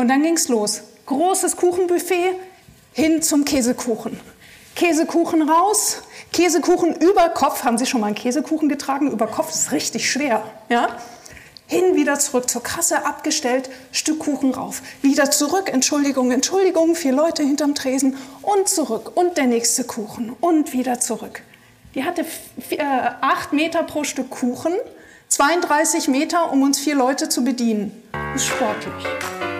Und dann ging es los. Großes Kuchenbuffet hin zum Käsekuchen. Käsekuchen raus, Käsekuchen über Kopf. Haben Sie schon mal einen Käsekuchen getragen? Über Kopf ist richtig schwer. Ja? Hin, wieder zurück zur Kasse, abgestellt, Stück Kuchen rauf. Wieder zurück, Entschuldigung, Entschuldigung, vier Leute hinterm Tresen und zurück und der nächste Kuchen und wieder zurück. Die hatte vier, äh, acht Meter pro Stück Kuchen, 32 Meter, um uns vier Leute zu bedienen. Ist sportlich.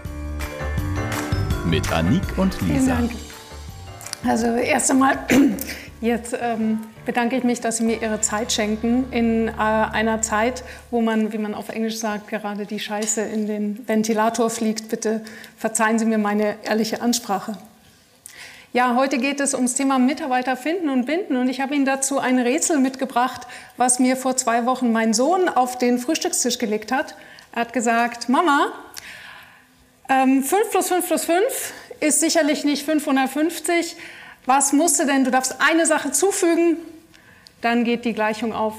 Mit Anik und Lisa. Also erst einmal jetzt ähm, bedanke ich mich, dass Sie mir Ihre Zeit schenken in äh, einer Zeit, wo man, wie man auf Englisch sagt, gerade die Scheiße in den Ventilator fliegt. Bitte verzeihen Sie mir meine ehrliche Ansprache. Ja, heute geht es ums Thema Mitarbeiter finden und binden und ich habe Ihnen dazu ein Rätsel mitgebracht, was mir vor zwei Wochen mein Sohn auf den Frühstückstisch gelegt hat. Er hat gesagt, Mama, ähm, 5 plus 5 plus 5 ist sicherlich nicht 550. Was musst du denn? Du darfst eine Sache zufügen dann geht die Gleichung auf.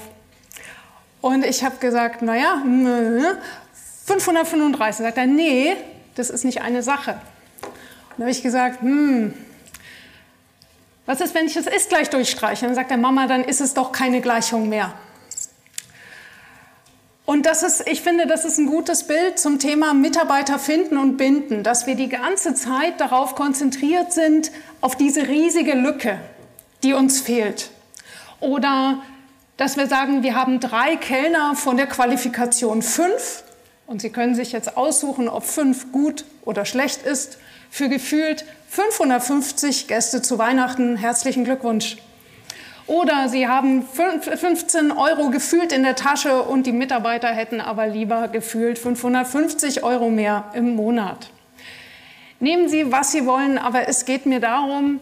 Und ich habe gesagt, naja, 535. Sagt er, nee, das ist nicht eine Sache. Und dann habe ich gesagt, hm, was ist, wenn ich das ist gleich durchstreiche? Dann sagt er, Mama, dann ist es doch keine Gleichung mehr. Und das ist, ich finde, das ist ein gutes Bild zum Thema Mitarbeiter finden und binden, dass wir die ganze Zeit darauf konzentriert sind, auf diese riesige Lücke, die uns fehlt. Oder dass wir sagen, wir haben drei Kellner von der Qualifikation fünf und Sie können sich jetzt aussuchen, ob fünf gut oder schlecht ist. Für gefühlt 550 Gäste zu Weihnachten herzlichen Glückwunsch. Oder Sie haben 15 Euro gefühlt in der Tasche und die Mitarbeiter hätten aber lieber gefühlt 550 Euro mehr im Monat. Nehmen Sie, was Sie wollen, aber es geht mir darum,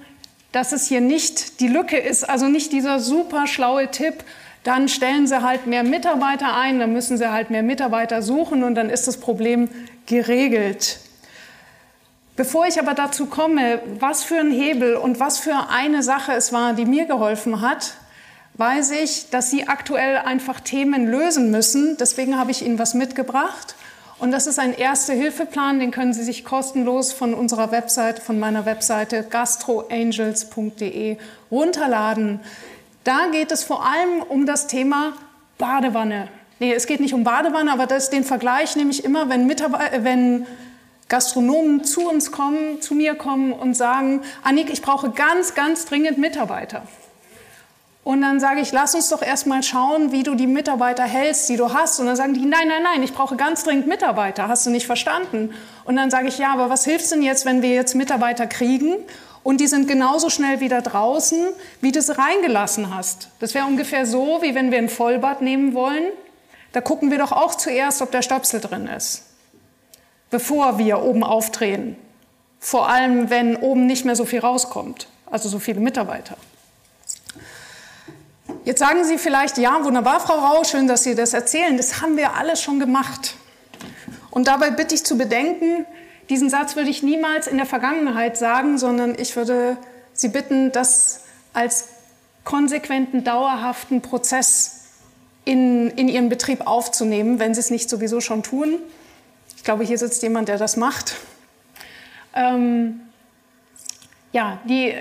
dass es hier nicht die Lücke ist, also nicht dieser super schlaue Tipp, dann stellen Sie halt mehr Mitarbeiter ein, dann müssen Sie halt mehr Mitarbeiter suchen und dann ist das Problem geregelt. Bevor ich aber dazu komme, was für ein Hebel und was für eine Sache es war, die mir geholfen hat, weiß ich, dass Sie aktuell einfach Themen lösen müssen. Deswegen habe ich Ihnen was mitgebracht. Und das ist ein Erste-Hilfe-Plan, den können Sie sich kostenlos von unserer Website, von meiner Webseite gastroangels.de runterladen. Da geht es vor allem um das Thema Badewanne. Nee, es geht nicht um Badewanne, aber das, den Vergleich nehme ich immer, wenn, Mitarbeiter, wenn Gastronomen zu uns kommen, zu mir kommen und sagen, Annik, ich brauche ganz, ganz dringend Mitarbeiter. Und dann sage ich, lass uns doch erstmal schauen, wie du die Mitarbeiter hältst, die du hast. Und dann sagen die, nein, nein, nein, ich brauche ganz dringend Mitarbeiter. Hast du nicht verstanden? Und dann sage ich, ja, aber was hilft denn jetzt, wenn wir jetzt Mitarbeiter kriegen und die sind genauso schnell wieder draußen, wie du sie reingelassen hast? Das wäre ungefähr so, wie wenn wir ein Vollbad nehmen wollen. Da gucken wir doch auch zuerst, ob der Stöpsel drin ist, bevor wir oben aufdrehen. Vor allem, wenn oben nicht mehr so viel rauskommt, also so viele Mitarbeiter. Jetzt sagen Sie vielleicht, ja, wunderbar, Frau Rau, schön, dass Sie das erzählen. Das haben wir alles schon gemacht. Und dabei bitte ich zu bedenken, diesen Satz würde ich niemals in der Vergangenheit sagen, sondern ich würde Sie bitten, das als konsequenten, dauerhaften Prozess in, in Ihren Betrieb aufzunehmen, wenn Sie es nicht sowieso schon tun. Ich glaube, hier sitzt jemand, der das macht. Ähm, ja, die,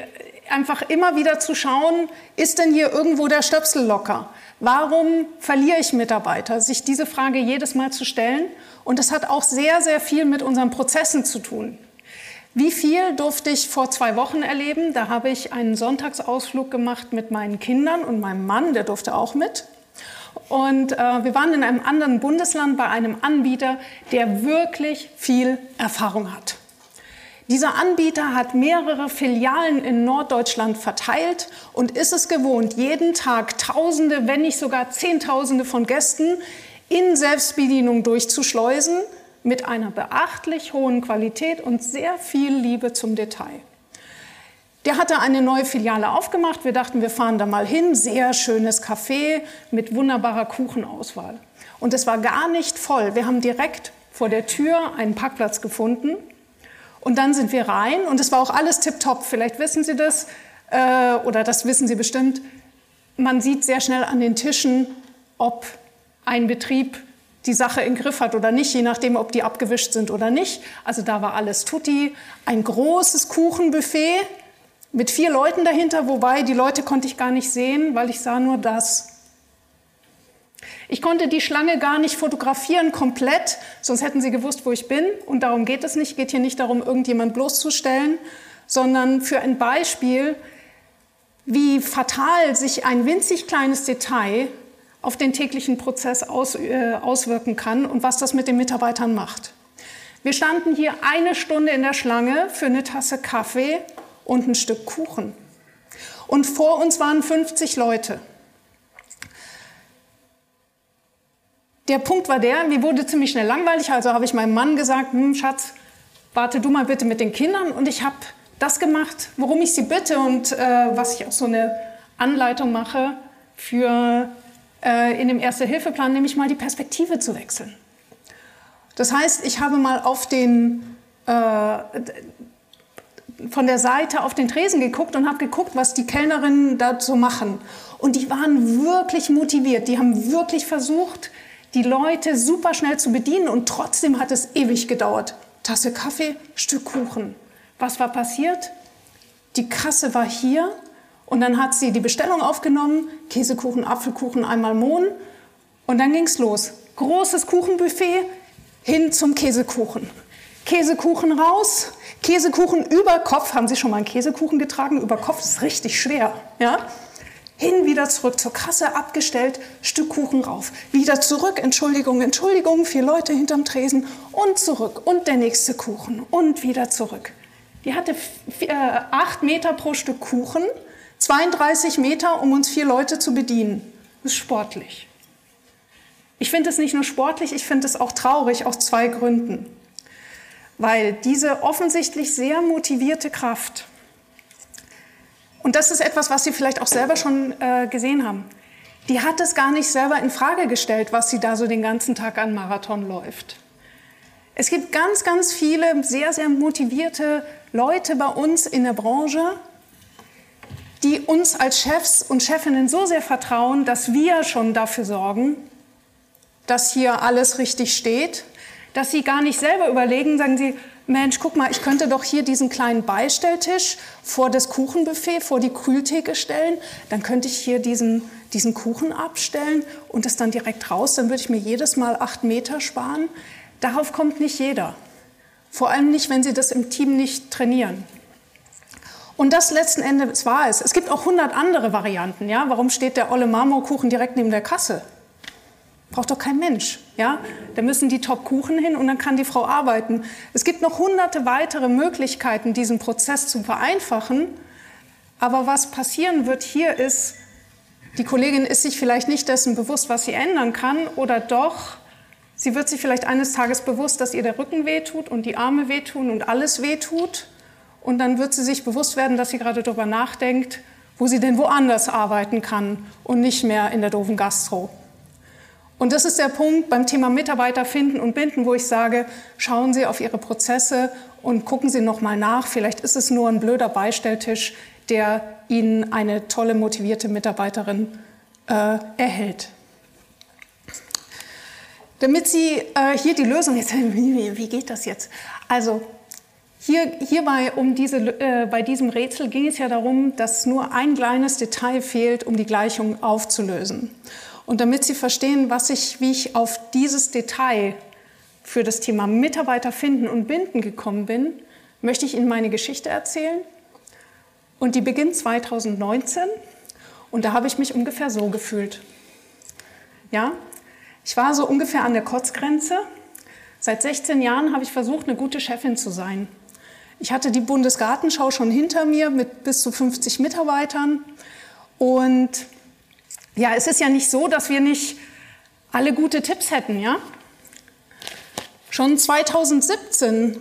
einfach immer wieder zu schauen, ist denn hier irgendwo der Stöpsel locker? Warum verliere ich Mitarbeiter? Sich diese Frage jedes Mal zu stellen. Und das hat auch sehr, sehr viel mit unseren Prozessen zu tun. Wie viel durfte ich vor zwei Wochen erleben? Da habe ich einen Sonntagsausflug gemacht mit meinen Kindern und meinem Mann, der durfte auch mit. Und äh, wir waren in einem anderen Bundesland bei einem Anbieter, der wirklich viel Erfahrung hat. Dieser Anbieter hat mehrere Filialen in Norddeutschland verteilt und ist es gewohnt, jeden Tag Tausende, wenn nicht sogar Zehntausende von Gästen in Selbstbedienung durchzuschleusen, mit einer beachtlich hohen Qualität und sehr viel Liebe zum Detail. Der hatte eine neue Filiale aufgemacht. Wir dachten, wir fahren da mal hin. Sehr schönes Café mit wunderbarer Kuchenauswahl. Und es war gar nicht voll. Wir haben direkt vor der Tür einen Parkplatz gefunden. Und dann sind wir rein und es war auch alles tipptopp. Vielleicht wissen Sie das äh, oder das wissen Sie bestimmt. Man sieht sehr schnell an den Tischen, ob ein Betrieb die Sache im Griff hat oder nicht, je nachdem, ob die abgewischt sind oder nicht. Also da war alles tutti. Ein großes Kuchenbuffet mit vier Leuten dahinter, wobei die Leute konnte ich gar nicht sehen, weil ich sah nur das. Ich konnte die Schlange gar nicht fotografieren komplett, sonst hätten Sie gewusst, wo ich bin. Und darum geht es nicht. Es geht hier nicht darum, irgendjemand bloßzustellen, sondern für ein Beispiel, wie fatal sich ein winzig kleines Detail auf den täglichen Prozess aus, äh, auswirken kann und was das mit den Mitarbeitern macht. Wir standen hier eine Stunde in der Schlange für eine Tasse Kaffee und ein Stück Kuchen. Und vor uns waren 50 Leute. Der Punkt war der, mir wurde ziemlich schnell langweilig, also habe ich meinem Mann gesagt, hm, Schatz, warte du mal bitte mit den Kindern. Und ich habe das gemacht, worum ich sie bitte und äh, was ich auch so eine Anleitung mache für äh, in dem Erste-Hilfe-Plan, nämlich mal die Perspektive zu wechseln. Das heißt, ich habe mal auf den, äh, von der Seite auf den Tresen geguckt und habe geguckt, was die Kellnerinnen dazu machen. Und die waren wirklich motiviert. Die haben wirklich versucht, die Leute super schnell zu bedienen und trotzdem hat es ewig gedauert. Tasse Kaffee, Stück Kuchen. Was war passiert? Die Kasse war hier und dann hat sie die Bestellung aufgenommen, Käsekuchen, Apfelkuchen, einmal Mohn und dann ging es los. Großes Kuchenbuffet hin zum Käsekuchen. Käsekuchen raus, Käsekuchen über Kopf. Haben Sie schon mal einen Käsekuchen getragen? Über Kopf ist richtig schwer. Ja? Hin, wieder zurück zur Kasse, abgestellt, Stück Kuchen rauf. Wieder zurück, Entschuldigung, Entschuldigung, vier Leute hinterm Tresen und zurück und der nächste Kuchen und wieder zurück. Die hatte äh, acht Meter pro Stück Kuchen, 32 Meter, um uns vier Leute zu bedienen. Das ist sportlich. Ich finde es nicht nur sportlich, ich finde es auch traurig aus zwei Gründen. Weil diese offensichtlich sehr motivierte Kraft und das ist etwas, was Sie vielleicht auch selber schon äh, gesehen haben. Die hat es gar nicht selber in Frage gestellt, was sie da so den ganzen Tag an Marathon läuft. Es gibt ganz, ganz viele sehr, sehr motivierte Leute bei uns in der Branche, die uns als Chefs und Chefinnen so sehr vertrauen, dass wir schon dafür sorgen, dass hier alles richtig steht, dass sie gar nicht selber überlegen, sagen sie, Mensch, guck mal, ich könnte doch hier diesen kleinen Beistelltisch vor das Kuchenbuffet, vor die Kühltheke stellen. Dann könnte ich hier diesen, diesen Kuchen abstellen und das dann direkt raus. Dann würde ich mir jedes Mal acht Meter sparen. Darauf kommt nicht jeder. Vor allem nicht, wenn Sie das im Team nicht trainieren. Und das letzten Endes war es. Es gibt auch hundert andere Varianten. Ja? Warum steht der olle Marmorkuchen direkt neben der Kasse? Braucht doch kein Mensch. Ja? Da müssen die Top-Kuchen hin und dann kann die Frau arbeiten. Es gibt noch hunderte weitere Möglichkeiten, diesen Prozess zu vereinfachen. Aber was passieren wird hier ist, die Kollegin ist sich vielleicht nicht dessen bewusst, was sie ändern kann, oder doch, sie wird sich vielleicht eines Tages bewusst, dass ihr der Rücken wehtut und die Arme wehtun und alles wehtut. Und dann wird sie sich bewusst werden, dass sie gerade darüber nachdenkt, wo sie denn woanders arbeiten kann und nicht mehr in der doofen Gastro. Und das ist der Punkt beim Thema Mitarbeiter finden und binden, wo ich sage, schauen Sie auf Ihre Prozesse und gucken Sie noch mal nach. Vielleicht ist es nur ein blöder Beistelltisch, der Ihnen eine tolle, motivierte Mitarbeiterin äh, erhält. Damit Sie äh, hier die Lösung jetzt, wie, wie geht das jetzt? Also hier, hierbei um diese, äh, bei diesem Rätsel ging es ja darum, dass nur ein kleines Detail fehlt, um die Gleichung aufzulösen. Und damit Sie verstehen, was ich, wie ich auf dieses Detail für das Thema Mitarbeiter finden und binden gekommen bin, möchte ich Ihnen meine Geschichte erzählen. Und die beginnt 2019 und da habe ich mich ungefähr so gefühlt. Ja, ich war so ungefähr an der Kotzgrenze. Seit 16 Jahren habe ich versucht, eine gute Chefin zu sein. Ich hatte die Bundesgartenschau schon hinter mir mit bis zu 50 Mitarbeitern und ja, es ist ja nicht so, dass wir nicht alle gute Tipps hätten, ja? Schon 2017,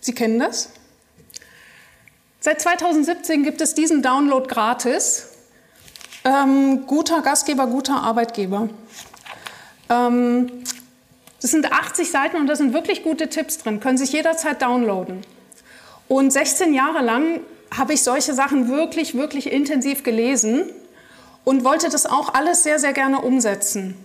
Sie kennen das? Seit 2017 gibt es diesen Download gratis. Ähm, guter Gastgeber, guter Arbeitgeber. Ähm, das sind 80 Seiten und da sind wirklich gute Tipps drin, können sich jederzeit downloaden. Und 16 Jahre lang habe ich solche Sachen wirklich, wirklich intensiv gelesen und wollte das auch alles sehr, sehr gerne umsetzen.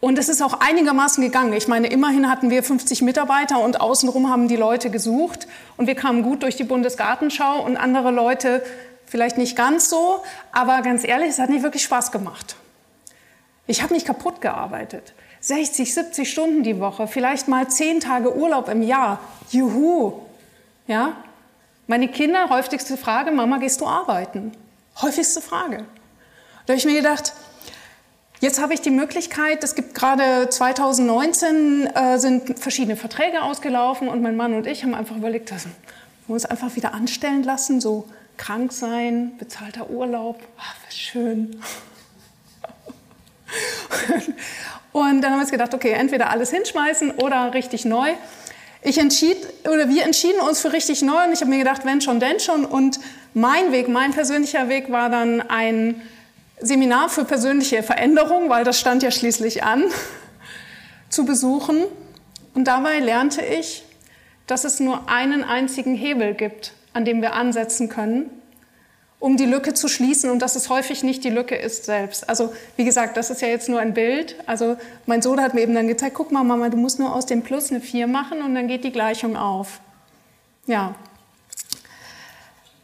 Und es ist auch einigermaßen gegangen. Ich meine, immerhin hatten wir 50 Mitarbeiter und außenrum haben die Leute gesucht und wir kamen gut durch die Bundesgartenschau und andere Leute vielleicht nicht ganz so, aber ganz ehrlich, es hat nicht wirklich Spaß gemacht. Ich habe mich kaputt gearbeitet. 60, 70 Stunden die Woche, vielleicht mal 10 Tage Urlaub im Jahr. Juhu. Ja? Meine Kinder, häufigste Frage, Mama, gehst du arbeiten? Häufigste Frage. Da habe ich mir gedacht, jetzt habe ich die Möglichkeit, es gibt gerade 2019 äh, sind verschiedene Verträge ausgelaufen und mein Mann und ich haben einfach überlegt, dass wir uns einfach wieder anstellen lassen, so krank sein, bezahlter Urlaub, ach, was schön. Und dann haben wir uns gedacht, okay, entweder alles hinschmeißen oder richtig neu. Ich entschied, oder wir entschieden uns für richtig neu und ich habe mir gedacht, wenn schon, denn schon. Und mein Weg, mein persönlicher Weg war dann ein Seminar für persönliche Veränderung, weil das stand ja schließlich an, zu besuchen. Und dabei lernte ich, dass es nur einen einzigen Hebel gibt, an dem wir ansetzen können, um die Lücke zu schließen und dass es häufig nicht die Lücke ist selbst. Also wie gesagt, das ist ja jetzt nur ein Bild. Also mein Sohn hat mir eben dann gezeigt, guck mal Mama, du musst nur aus dem Plus eine 4 machen und dann geht die Gleichung auf. Ja.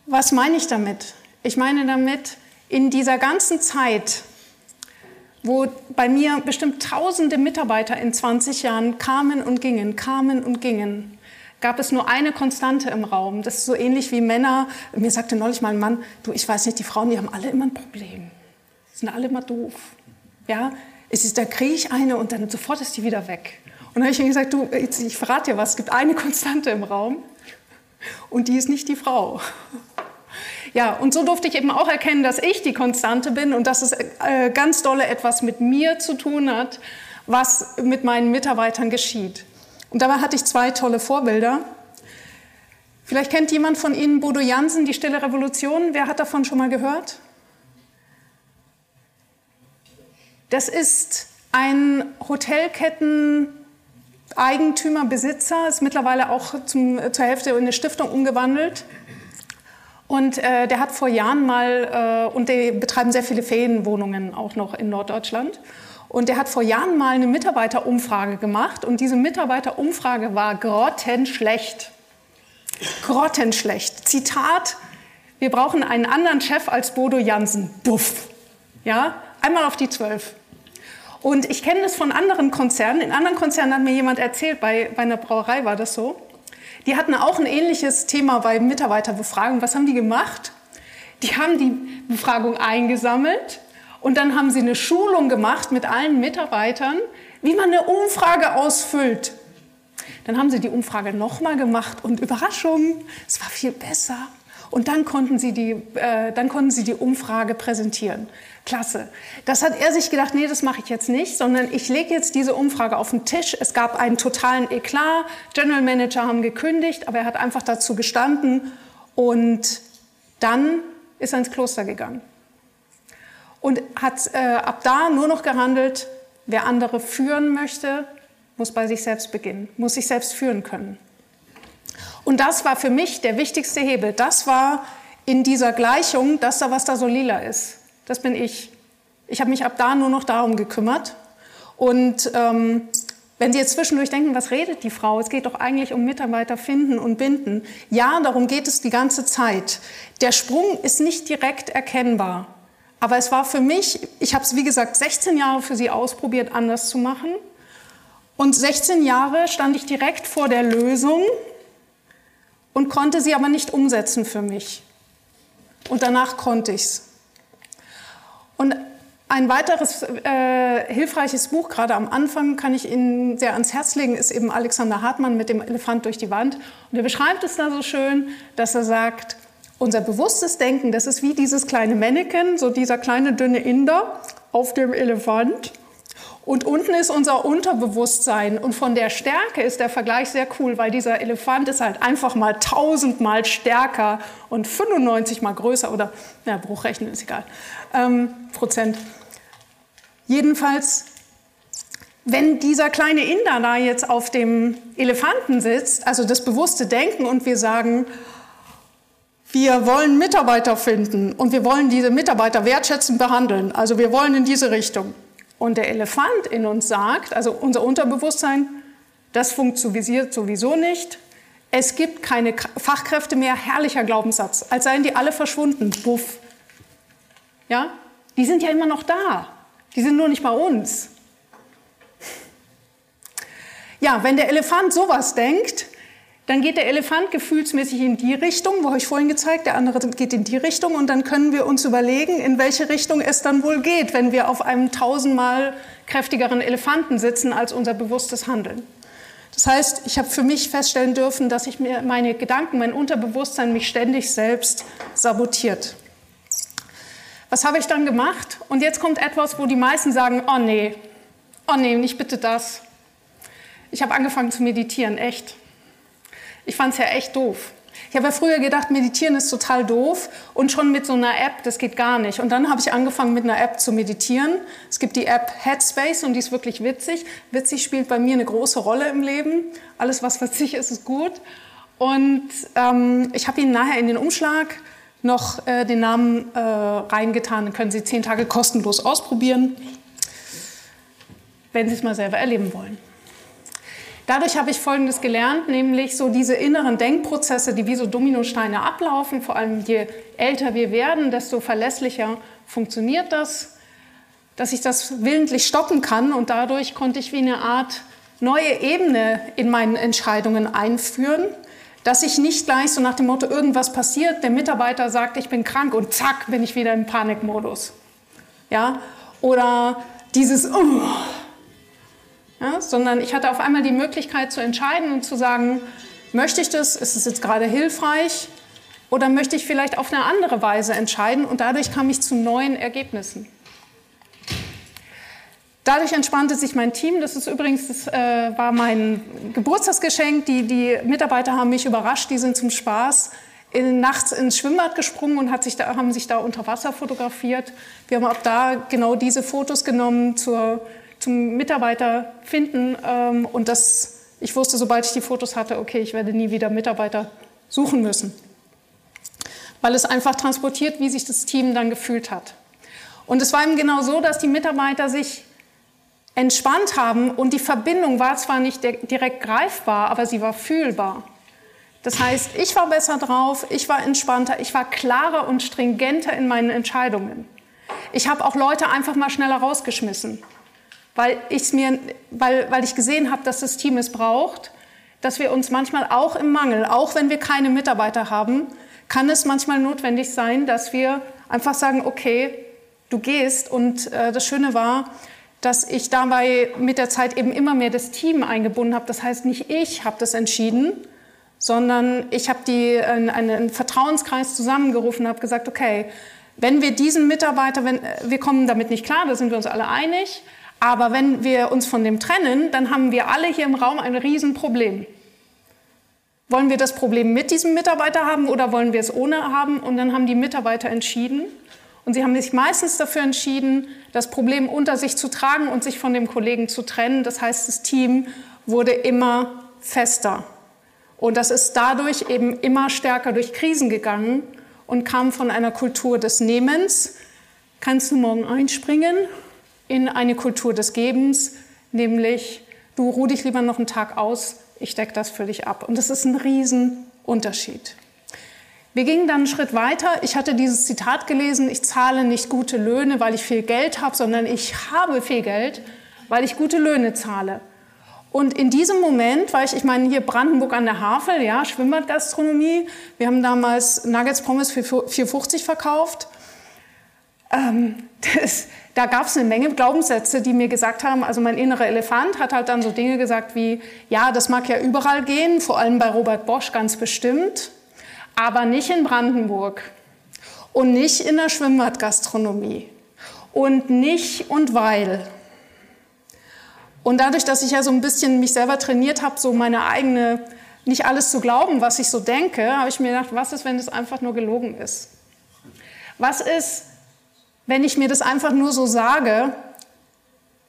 Was meine ich damit? Ich meine damit, in dieser ganzen Zeit, wo bei mir bestimmt tausende Mitarbeiter in 20 Jahren kamen und gingen, kamen und gingen, gab es nur eine Konstante im Raum. Das ist so ähnlich wie Männer. Mir sagte neulich mal ein Mann, du, ich weiß nicht, die Frauen, die haben alle immer ein Problem. Sind alle immer doof. Ja, es ist, da kriege ich eine und dann sofort ist die wieder weg. Und dann habe ich ihm gesagt, du, ich verrate dir was, es gibt eine Konstante im Raum und die ist nicht die Frau. Ja, und so durfte ich eben auch erkennen, dass ich die Konstante bin und dass es äh, ganz dolle etwas mit mir zu tun hat, was mit meinen Mitarbeitern geschieht. Und dabei hatte ich zwei tolle Vorbilder. Vielleicht kennt jemand von Ihnen Bodo Jansen, die Stille Revolution. Wer hat davon schon mal gehört? Das ist ein Hotelketten-Eigentümer, Besitzer, ist mittlerweile auch zum, zur Hälfte in eine Stiftung umgewandelt. Und äh, der hat vor Jahren mal, äh, und die betreiben sehr viele Ferienwohnungen auch noch in Norddeutschland. Und der hat vor Jahren mal eine Mitarbeiterumfrage gemacht und diese Mitarbeiterumfrage war grottenschlecht. Grottenschlecht. Zitat, wir brauchen einen anderen Chef als Bodo Jansen. Buff. Ja, einmal auf die zwölf. Und ich kenne das von anderen Konzernen. In anderen Konzernen hat mir jemand erzählt, bei, bei einer Brauerei war das so. Die hatten auch ein ähnliches Thema bei Mitarbeiterbefragung. Was haben die gemacht? Die haben die Befragung eingesammelt und dann haben sie eine Schulung gemacht mit allen Mitarbeitern, wie man eine Umfrage ausfüllt. Dann haben sie die Umfrage nochmal gemacht und Überraschung, es war viel besser. Und dann konnten, sie die, äh, dann konnten sie die Umfrage präsentieren. Klasse. Das hat er sich gedacht, nee, das mache ich jetzt nicht, sondern ich lege jetzt diese Umfrage auf den Tisch. Es gab einen totalen Eklat. General Manager haben gekündigt, aber er hat einfach dazu gestanden und dann ist er ins Kloster gegangen und hat äh, ab da nur noch gehandelt, wer andere führen möchte, muss bei sich selbst beginnen, muss sich selbst führen können. Und das war für mich der wichtigste Hebel. Das war in dieser Gleichung, dass da was da so lila ist. Das bin ich. Ich habe mich ab da nur noch darum gekümmert. Und ähm, wenn Sie jetzt zwischendurch denken, was redet die Frau? Es geht doch eigentlich um Mitarbeiter finden und binden. Ja, darum geht es die ganze Zeit. Der Sprung ist nicht direkt erkennbar. Aber es war für mich, ich habe es wie gesagt 16 Jahre für sie ausprobiert, anders zu machen. Und 16 Jahre stand ich direkt vor der Lösung und konnte sie aber nicht umsetzen für mich. Und danach konnte ich es. Und ein weiteres äh, hilfreiches Buch, gerade am Anfang, kann ich Ihnen sehr ans Herz legen, ist eben Alexander Hartmann mit dem Elefant durch die Wand. Und er beschreibt es da so schön, dass er sagt, unser bewusstes Denken, das ist wie dieses kleine Mannequin, so dieser kleine dünne Inder auf dem Elefant. Und unten ist unser Unterbewusstsein. Und von der Stärke ist der Vergleich sehr cool, weil dieser Elefant ist halt einfach mal tausendmal stärker und 95 mal größer oder, ja, Bruchrechnen ist egal, ähm, Prozent. Jedenfalls, wenn dieser kleine Inder da jetzt auf dem Elefanten sitzt, also das bewusste Denken und wir sagen, wir wollen Mitarbeiter finden und wir wollen diese Mitarbeiter wertschätzend behandeln. Also wir wollen in diese Richtung. Und der Elefant in uns sagt, also unser Unterbewusstsein, das funktioniert sowieso nicht. Es gibt keine Fachkräfte mehr, herrlicher Glaubenssatz, als seien die alle verschwunden. Buff. Ja? Die sind ja immer noch da. Die sind nur nicht bei uns. Ja, wenn der Elefant sowas denkt, dann geht der Elefant gefühlsmäßig in die Richtung, wo ich vorhin gezeigt, der andere geht in die Richtung und dann können wir uns überlegen, in welche Richtung es dann wohl geht, wenn wir auf einem tausendmal kräftigeren Elefanten sitzen als unser bewusstes Handeln. Das heißt, ich habe für mich feststellen dürfen, dass ich mir meine Gedanken, mein Unterbewusstsein mich ständig selbst sabotiert. Was habe ich dann gemacht? Und jetzt kommt etwas, wo die meisten sagen, oh nee, oh nee, nicht bitte das. Ich habe angefangen zu meditieren, echt. Ich fand es ja echt doof. Ich habe ja früher gedacht, meditieren ist total doof und schon mit so einer App, das geht gar nicht. Und dann habe ich angefangen mit einer App zu meditieren. Es gibt die App Headspace und die ist wirklich witzig. Witzig spielt bei mir eine große Rolle im Leben. Alles, was witzig ist, ist gut. Und ähm, ich habe Ihnen nachher in den Umschlag noch äh, den Namen äh, reingetan. Dann können Sie zehn Tage kostenlos ausprobieren, wenn Sie es mal selber erleben wollen. Dadurch habe ich Folgendes gelernt, nämlich so diese inneren Denkprozesse, die wie so Dominosteine ablaufen, vor allem je älter wir werden, desto verlässlicher funktioniert das, dass ich das willentlich stoppen kann und dadurch konnte ich wie eine Art neue Ebene in meinen Entscheidungen einführen, dass ich nicht gleich so nach dem Motto, irgendwas passiert, der Mitarbeiter sagt, ich bin krank und zack, bin ich wieder im Panikmodus. Ja? Oder dieses, oh, ja, sondern ich hatte auf einmal die Möglichkeit zu entscheiden und zu sagen, möchte ich das, ist es jetzt gerade hilfreich oder möchte ich vielleicht auf eine andere Weise entscheiden und dadurch kam ich zu neuen Ergebnissen. Dadurch entspannte sich mein Team. Das ist übrigens, das äh, war mein Geburtstagsgeschenk. Die, die Mitarbeiter haben mich überrascht. Die sind zum Spaß in, nachts ins Schwimmbad gesprungen und sich da, haben sich da unter Wasser fotografiert. Wir haben auch da genau diese Fotos genommen zur zum Mitarbeiter finden. Ähm, und das, ich wusste, sobald ich die Fotos hatte, okay, ich werde nie wieder Mitarbeiter suchen müssen. Weil es einfach transportiert, wie sich das Team dann gefühlt hat. Und es war eben genau so, dass die Mitarbeiter sich entspannt haben und die Verbindung war zwar nicht direkt greifbar, aber sie war fühlbar. Das heißt, ich war besser drauf, ich war entspannter, ich war klarer und stringenter in meinen Entscheidungen. Ich habe auch Leute einfach mal schneller rausgeschmissen weil, ich's mir, weil, weil ich gesehen habe, dass das Team es braucht, dass wir uns manchmal auch im Mangel, auch wenn wir keine Mitarbeiter haben, kann es manchmal notwendig sein, dass wir einfach sagen, okay, du gehst. Und äh, das Schöne war, dass ich dabei mit der Zeit eben immer mehr das Team eingebunden habe. Das heißt, nicht ich habe das entschieden, sondern ich habe die, äh, einen Vertrauenskreis zusammengerufen und habe gesagt, okay, wenn wir diesen Mitarbeiter, wenn, äh, wir kommen damit nicht klar, da sind wir uns alle einig, aber wenn wir uns von dem trennen, dann haben wir alle hier im Raum ein Riesenproblem. Wollen wir das Problem mit diesem Mitarbeiter haben oder wollen wir es ohne haben? Und dann haben die Mitarbeiter entschieden. Und sie haben sich meistens dafür entschieden, das Problem unter sich zu tragen und sich von dem Kollegen zu trennen. Das heißt, das Team wurde immer fester. Und das ist dadurch eben immer stärker durch Krisen gegangen und kam von einer Kultur des Nehmens. Kannst du morgen einspringen? In eine Kultur des Gebens, nämlich du ruh dich lieber noch einen Tag aus, ich decke das für dich ab. Und das ist ein Riesenunterschied. Wir gingen dann einen Schritt weiter. Ich hatte dieses Zitat gelesen, ich zahle nicht gute Löhne, weil ich viel Geld habe, sondern ich habe viel Geld, weil ich gute Löhne zahle. Und in diesem Moment war ich, ich meine, hier Brandenburg an der Havel, ja, Schwimmbadgastronomie. Wir haben damals Nuggets Pommes für 4,50 verkauft. Ähm, das, da gab es eine Menge Glaubenssätze, die mir gesagt haben, also mein innerer Elefant hat halt dann so Dinge gesagt wie, ja, das mag ja überall gehen, vor allem bei Robert Bosch ganz bestimmt, aber nicht in Brandenburg und nicht in der Schwimmbadgastronomie und nicht und weil. Und dadurch, dass ich ja so ein bisschen mich selber trainiert habe, so meine eigene, nicht alles zu glauben, was ich so denke, habe ich mir gedacht, was ist, wenn es einfach nur gelogen ist? Was ist, wenn ich mir das einfach nur so sage?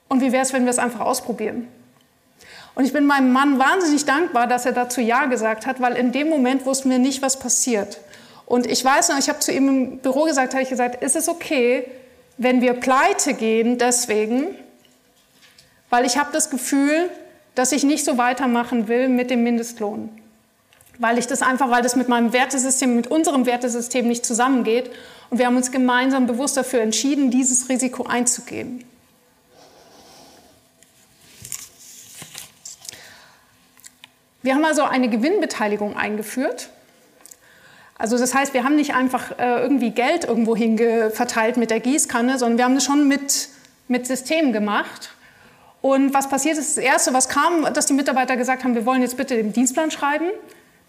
Und wie wäre es, wenn wir es einfach ausprobieren? Und ich bin meinem Mann wahnsinnig dankbar, dass er dazu Ja gesagt hat, weil in dem Moment wussten wir nicht, was passiert. Und ich weiß noch, ich habe zu ihm im Büro gesagt, habe ich gesagt, ist es okay, wenn wir pleite gehen deswegen, weil ich habe das Gefühl, dass ich nicht so weitermachen will mit dem Mindestlohn. Weil ich das einfach, weil das mit meinem Wertesystem, mit unserem Wertesystem nicht zusammengeht. Und wir haben uns gemeinsam bewusst dafür entschieden, dieses Risiko einzugehen. Wir haben also eine Gewinnbeteiligung eingeführt. Also das heißt, wir haben nicht einfach äh, irgendwie Geld irgendwo verteilt mit der Gießkanne, sondern wir haben das schon mit, mit System gemacht. Und was passiert ist, das Erste, was kam, dass die Mitarbeiter gesagt haben, wir wollen jetzt bitte den Dienstplan schreiben.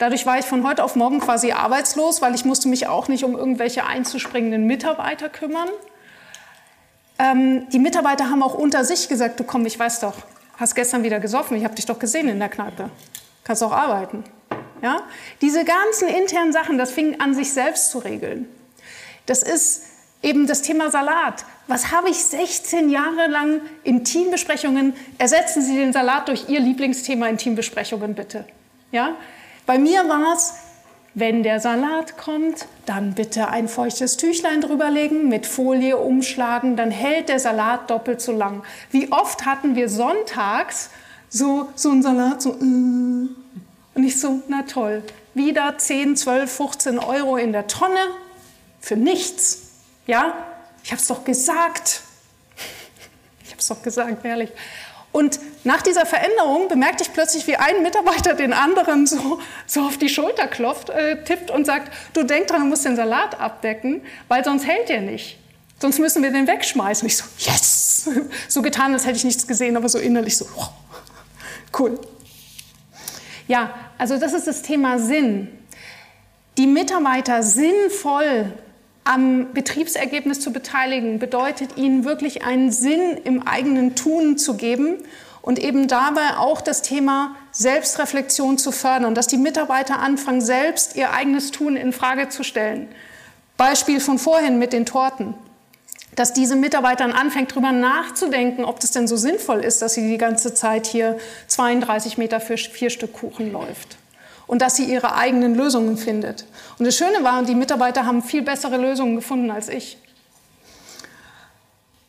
Dadurch war ich von heute auf morgen quasi arbeitslos, weil ich musste mich auch nicht um irgendwelche einzuspringenden Mitarbeiter kümmern. Ähm, die Mitarbeiter haben auch unter sich gesagt, du komm, ich weiß doch, hast gestern wieder gesoffen, ich habe dich doch gesehen in der Kneipe kannst auch arbeiten. Ja? Diese ganzen internen Sachen, das fing an, sich selbst zu regeln. Das ist eben das Thema Salat. Was habe ich 16 Jahre lang in Teambesprechungen? Ersetzen Sie den Salat durch Ihr Lieblingsthema in Teambesprechungen, bitte. Ja? Bei mir war es, wenn der Salat kommt, dann bitte ein feuchtes Tüchlein drüberlegen, mit Folie umschlagen, dann hält der Salat doppelt so lang. Wie oft hatten wir sonntags so, so ein Salat, so, äh. und ich so, na toll, wieder 10, 12, 15 Euro in der Tonne für nichts. Ja, ich habe es doch gesagt. Ich habe es doch gesagt, ehrlich. Und nach dieser Veränderung bemerkte ich plötzlich, wie ein Mitarbeiter den anderen so, so auf die Schulter klopft, äh, tippt und sagt, du denk dran, du musst den Salat abdecken, weil sonst hält der nicht. Sonst müssen wir den wegschmeißen. Ich so, yes! So getan, als hätte ich nichts gesehen, aber so innerlich so, oh. Cool. Ja, also das ist das Thema Sinn. Die Mitarbeiter sinnvoll am Betriebsergebnis zu beteiligen, bedeutet ihnen wirklich einen Sinn im eigenen Tun zu geben und eben dabei auch das Thema Selbstreflexion zu fördern, dass die Mitarbeiter anfangen, selbst ihr eigenes Tun in Frage zu stellen. Beispiel von vorhin mit den Torten dass diese Mitarbeitern anfängt, darüber nachzudenken, ob das denn so sinnvoll ist, dass sie die ganze Zeit hier 32 Meter für vier Stück Kuchen läuft. Und dass sie ihre eigenen Lösungen findet. Und das Schöne war, die Mitarbeiter haben viel bessere Lösungen gefunden als ich.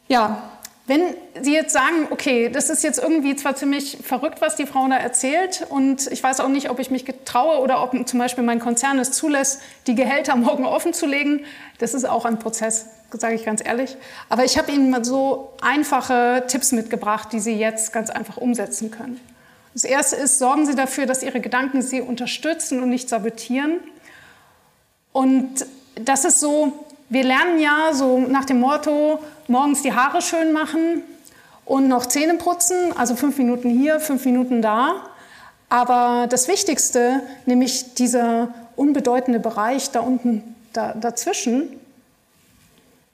Ja, wenn Sie jetzt sagen, okay, das ist jetzt irgendwie zwar ziemlich verrückt, was die Frau da erzählt, und ich weiß auch nicht, ob ich mich getraue oder ob zum Beispiel mein Konzern es zulässt, die Gehälter morgen offen zu legen, das ist auch ein Prozess, sage ich ganz ehrlich. Aber ich habe Ihnen mal so einfache Tipps mitgebracht, die Sie jetzt ganz einfach umsetzen können. Das erste ist, sorgen Sie dafür, dass Ihre Gedanken Sie unterstützen und nicht sabotieren. Und das ist so, wir lernen ja so nach dem Motto, morgens die Haare schön machen und noch Zähne putzen, also fünf Minuten hier, fünf Minuten da. Aber das Wichtigste, nämlich dieser unbedeutende Bereich da unten da, dazwischen,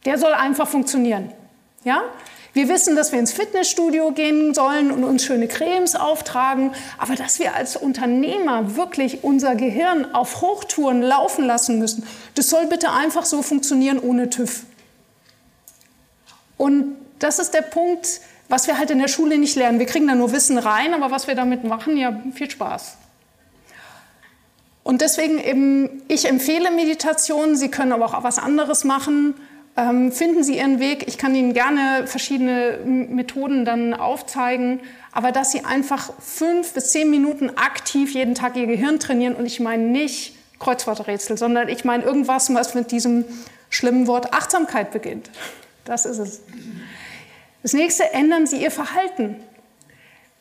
der soll einfach funktionieren. Ja? Wir wissen, dass wir ins Fitnessstudio gehen sollen und uns schöne Cremes auftragen, aber dass wir als Unternehmer wirklich unser Gehirn auf Hochtouren laufen lassen müssen, das soll bitte einfach so funktionieren ohne TÜV. Und das ist der Punkt, was wir halt in der Schule nicht lernen. Wir kriegen da nur Wissen rein, aber was wir damit machen, ja, viel Spaß. Und deswegen eben, ich empfehle Meditation, Sie können aber auch was anderes machen. Ähm, finden Sie Ihren Weg. Ich kann Ihnen gerne verschiedene Methoden dann aufzeigen, aber dass Sie einfach fünf bis zehn Minuten aktiv jeden Tag Ihr Gehirn trainieren und ich meine nicht Kreuzworträtsel, sondern ich meine irgendwas, was mit diesem schlimmen Wort Achtsamkeit beginnt. Das ist es. Das nächste, ändern Sie Ihr Verhalten.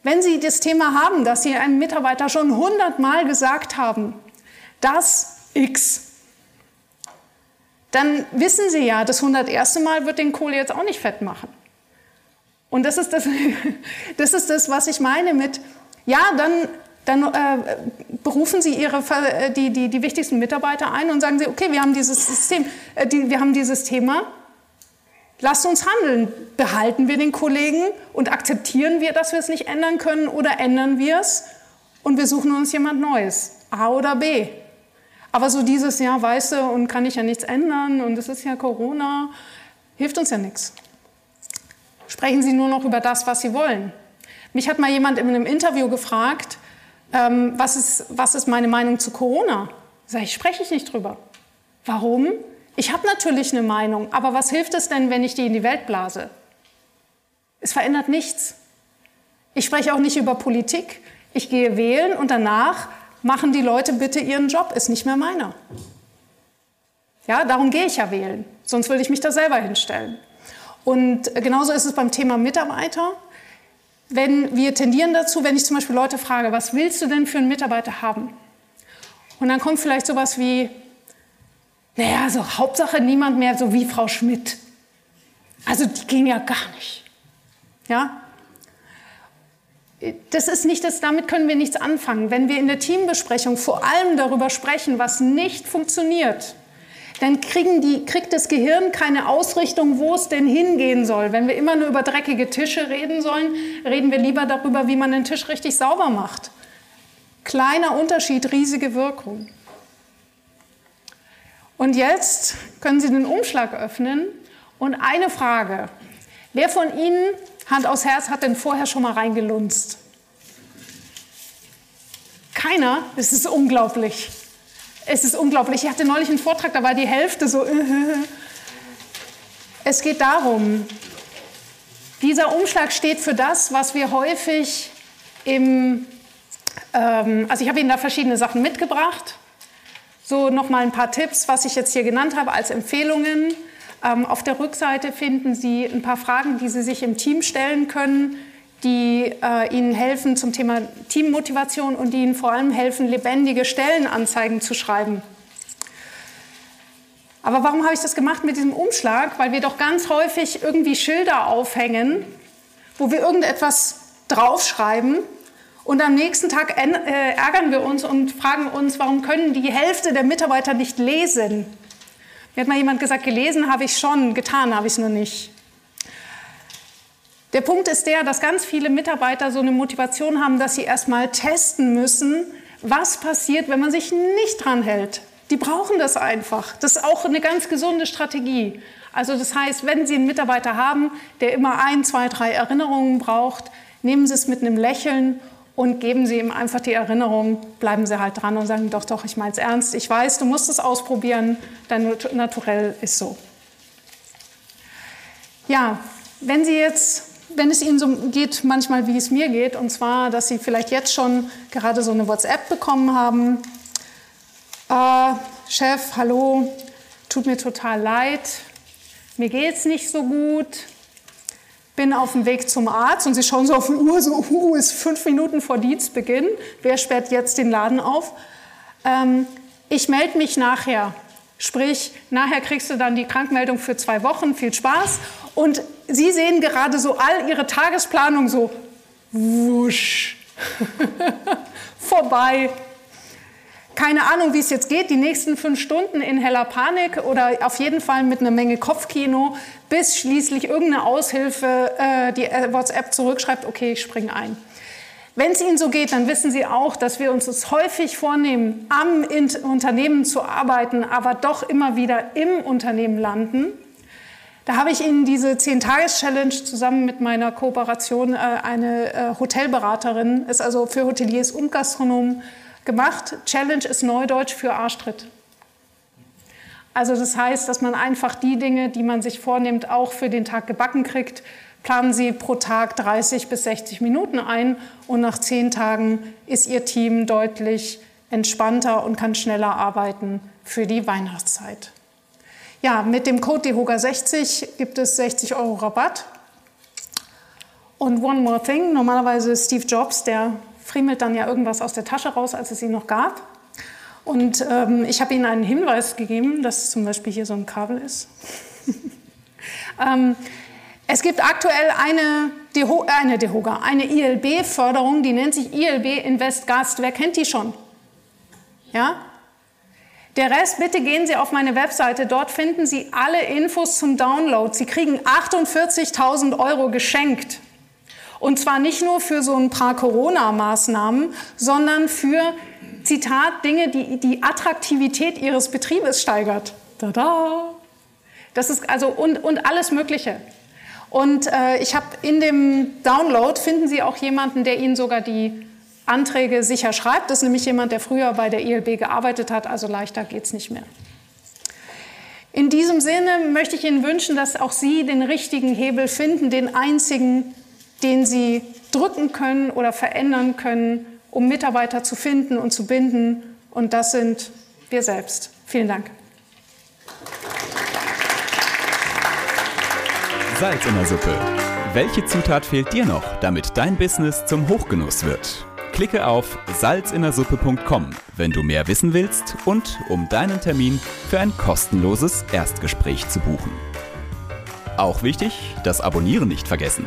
Wenn Sie das Thema haben, dass Sie einem Mitarbeiter schon hundertmal gesagt haben, dass X dann wissen Sie ja, das 101. Mal wird den Kohl jetzt auch nicht fett machen. Und das ist das, das, ist das was ich meine mit, ja, dann, dann äh, berufen Sie Ihre, äh, die, die, die wichtigsten Mitarbeiter ein und sagen Sie, okay, wir haben dieses System, äh, die, wir haben dieses Thema, Lasst uns handeln. Behalten wir den Kollegen und akzeptieren wir, dass wir es nicht ändern können oder ändern wir es und wir suchen uns jemand Neues? A oder B? Aber so dieses Jahr, weißt du, und kann ich ja nichts ändern und es ist ja Corona, hilft uns ja nichts. Sprechen Sie nur noch über das, was Sie wollen. Mich hat mal jemand in einem Interview gefragt, ähm, was, ist, was ist meine Meinung zu Corona? Sag ich, spreche ich nicht drüber. Warum? Ich habe natürlich eine Meinung, aber was hilft es denn, wenn ich die in die Welt blase? Es verändert nichts. Ich spreche auch nicht über Politik. Ich gehe wählen und danach machen die Leute bitte ihren Job, ist nicht mehr meiner. Ja, darum gehe ich ja wählen, sonst würde ich mich da selber hinstellen. Und genauso ist es beim Thema Mitarbeiter. Wenn wir tendieren dazu, wenn ich zum Beispiel Leute frage, was willst du denn für einen Mitarbeiter haben? Und dann kommt vielleicht sowas wie, naja, so Hauptsache niemand mehr so wie Frau Schmidt. Also die ging ja gar nicht. Ja? Das ist nicht das, damit können wir nichts anfangen. Wenn wir in der Teambesprechung vor allem darüber sprechen, was nicht funktioniert, dann die, kriegt das Gehirn keine Ausrichtung, wo es denn hingehen soll. Wenn wir immer nur über dreckige Tische reden sollen, reden wir lieber darüber, wie man den Tisch richtig sauber macht. Kleiner Unterschied, riesige Wirkung. Und jetzt können Sie den Umschlag öffnen und eine Frage. Wer von Ihnen, Hand aus Herz, hat denn vorher schon mal reingelunzt? Keiner? Das ist unglaublich. Es ist unglaublich. Ich hatte neulich einen Vortrag, da war die Hälfte so. Es geht darum, dieser Umschlag steht für das, was wir häufig im, ähm, also ich habe Ihnen da verschiedene Sachen mitgebracht. So nochmal ein paar Tipps, was ich jetzt hier genannt habe als Empfehlungen. Ähm, auf der Rückseite finden Sie ein paar Fragen, die Sie sich im Team stellen können die äh, Ihnen helfen zum Thema Teammotivation und die Ihnen vor allem helfen, lebendige Stellenanzeigen zu schreiben. Aber warum habe ich das gemacht mit diesem Umschlag? Weil wir doch ganz häufig irgendwie Schilder aufhängen, wo wir irgendetwas draufschreiben und am nächsten Tag äh, ärgern wir uns und fragen uns, warum können die Hälfte der Mitarbeiter nicht lesen? Mir hat mal jemand gesagt, gelesen habe ich schon, getan habe ich es nur nicht. Der Punkt ist der, dass ganz viele Mitarbeiter so eine Motivation haben, dass sie erstmal testen müssen, was passiert, wenn man sich nicht dran hält. Die brauchen das einfach. Das ist auch eine ganz gesunde Strategie. Also das heißt, wenn Sie einen Mitarbeiter haben, der immer ein, zwei, drei Erinnerungen braucht, nehmen Sie es mit einem Lächeln und geben Sie ihm einfach die Erinnerung, bleiben Sie halt dran und sagen, doch, doch, ich meine es ernst, ich weiß, du musst es ausprobieren, dein Naturell ist so. Ja, wenn Sie jetzt wenn es Ihnen so geht, manchmal wie es mir geht, und zwar, dass Sie vielleicht jetzt schon gerade so eine WhatsApp bekommen haben. Äh, Chef, hallo, tut mir total leid, mir geht es nicht so gut, bin auf dem Weg zum Arzt und Sie schauen so auf die Uhr, so, uh, ist fünf Minuten vor Dienstbeginn, wer sperrt jetzt den Laden auf? Ähm, ich melde mich nachher. Sprich, nachher kriegst du dann die Krankmeldung für zwei Wochen, viel Spaß. Und Sie sehen gerade so all Ihre Tagesplanung so wusch vorbei. Keine Ahnung, wie es jetzt geht, die nächsten fünf Stunden in heller Panik oder auf jeden Fall mit einer Menge Kopfkino, bis schließlich irgendeine Aushilfe äh, die WhatsApp zurückschreibt, okay, ich springe ein. Wenn es Ihnen so geht, dann wissen Sie auch, dass wir uns es häufig vornehmen, am Unternehmen zu arbeiten, aber doch immer wieder im Unternehmen landen. Da habe ich Ihnen diese 10-Tages-Challenge zusammen mit meiner Kooperation, äh, eine äh, Hotelberaterin, ist also für Hoteliers und Gastronomen gemacht. Challenge ist Neudeutsch für Arschtritt. Also das heißt, dass man einfach die Dinge, die man sich vornimmt, auch für den Tag gebacken kriegt planen Sie pro Tag 30 bis 60 Minuten ein und nach zehn Tagen ist Ihr Team deutlich entspannter und kann schneller arbeiten für die Weihnachtszeit. Ja, mit dem Code DEHOGA60 gibt es 60 Euro Rabatt. Und one more thing, normalerweise Steve Jobs, der friemelt dann ja irgendwas aus der Tasche raus, als es ihn noch gab. Und ähm, ich habe Ihnen einen Hinweis gegeben, dass zum Beispiel hier so ein Kabel ist. ähm, es gibt aktuell eine, Deho eine DEHOGA, eine ILB-Förderung, die nennt sich ILB Invest Gast. Wer kennt die schon? Ja? Der Rest, bitte gehen Sie auf meine Webseite. Dort finden Sie alle Infos zum Download. Sie kriegen 48.000 Euro geschenkt. Und zwar nicht nur für so ein paar Corona-Maßnahmen, sondern für, Zitat, Dinge, die die Attraktivität Ihres Betriebes steigert. Tada! Das ist also und, und alles Mögliche. Und äh, ich habe in dem Download finden Sie auch jemanden, der Ihnen sogar die Anträge sicher schreibt. Das ist nämlich jemand, der früher bei der ILB gearbeitet hat, also leichter geht es nicht mehr. In diesem Sinne möchte ich Ihnen wünschen, dass auch Sie den richtigen Hebel finden, den einzigen, den Sie drücken können oder verändern können, um Mitarbeiter zu finden und zu binden. Und das sind wir selbst. Vielen Dank. Salz in der Suppe. Welche Zutat fehlt dir noch, damit dein Business zum Hochgenuss wird? Klicke auf salzinnersuppe.com, wenn du mehr wissen willst und um deinen Termin für ein kostenloses Erstgespräch zu buchen. Auch wichtig, das Abonnieren nicht vergessen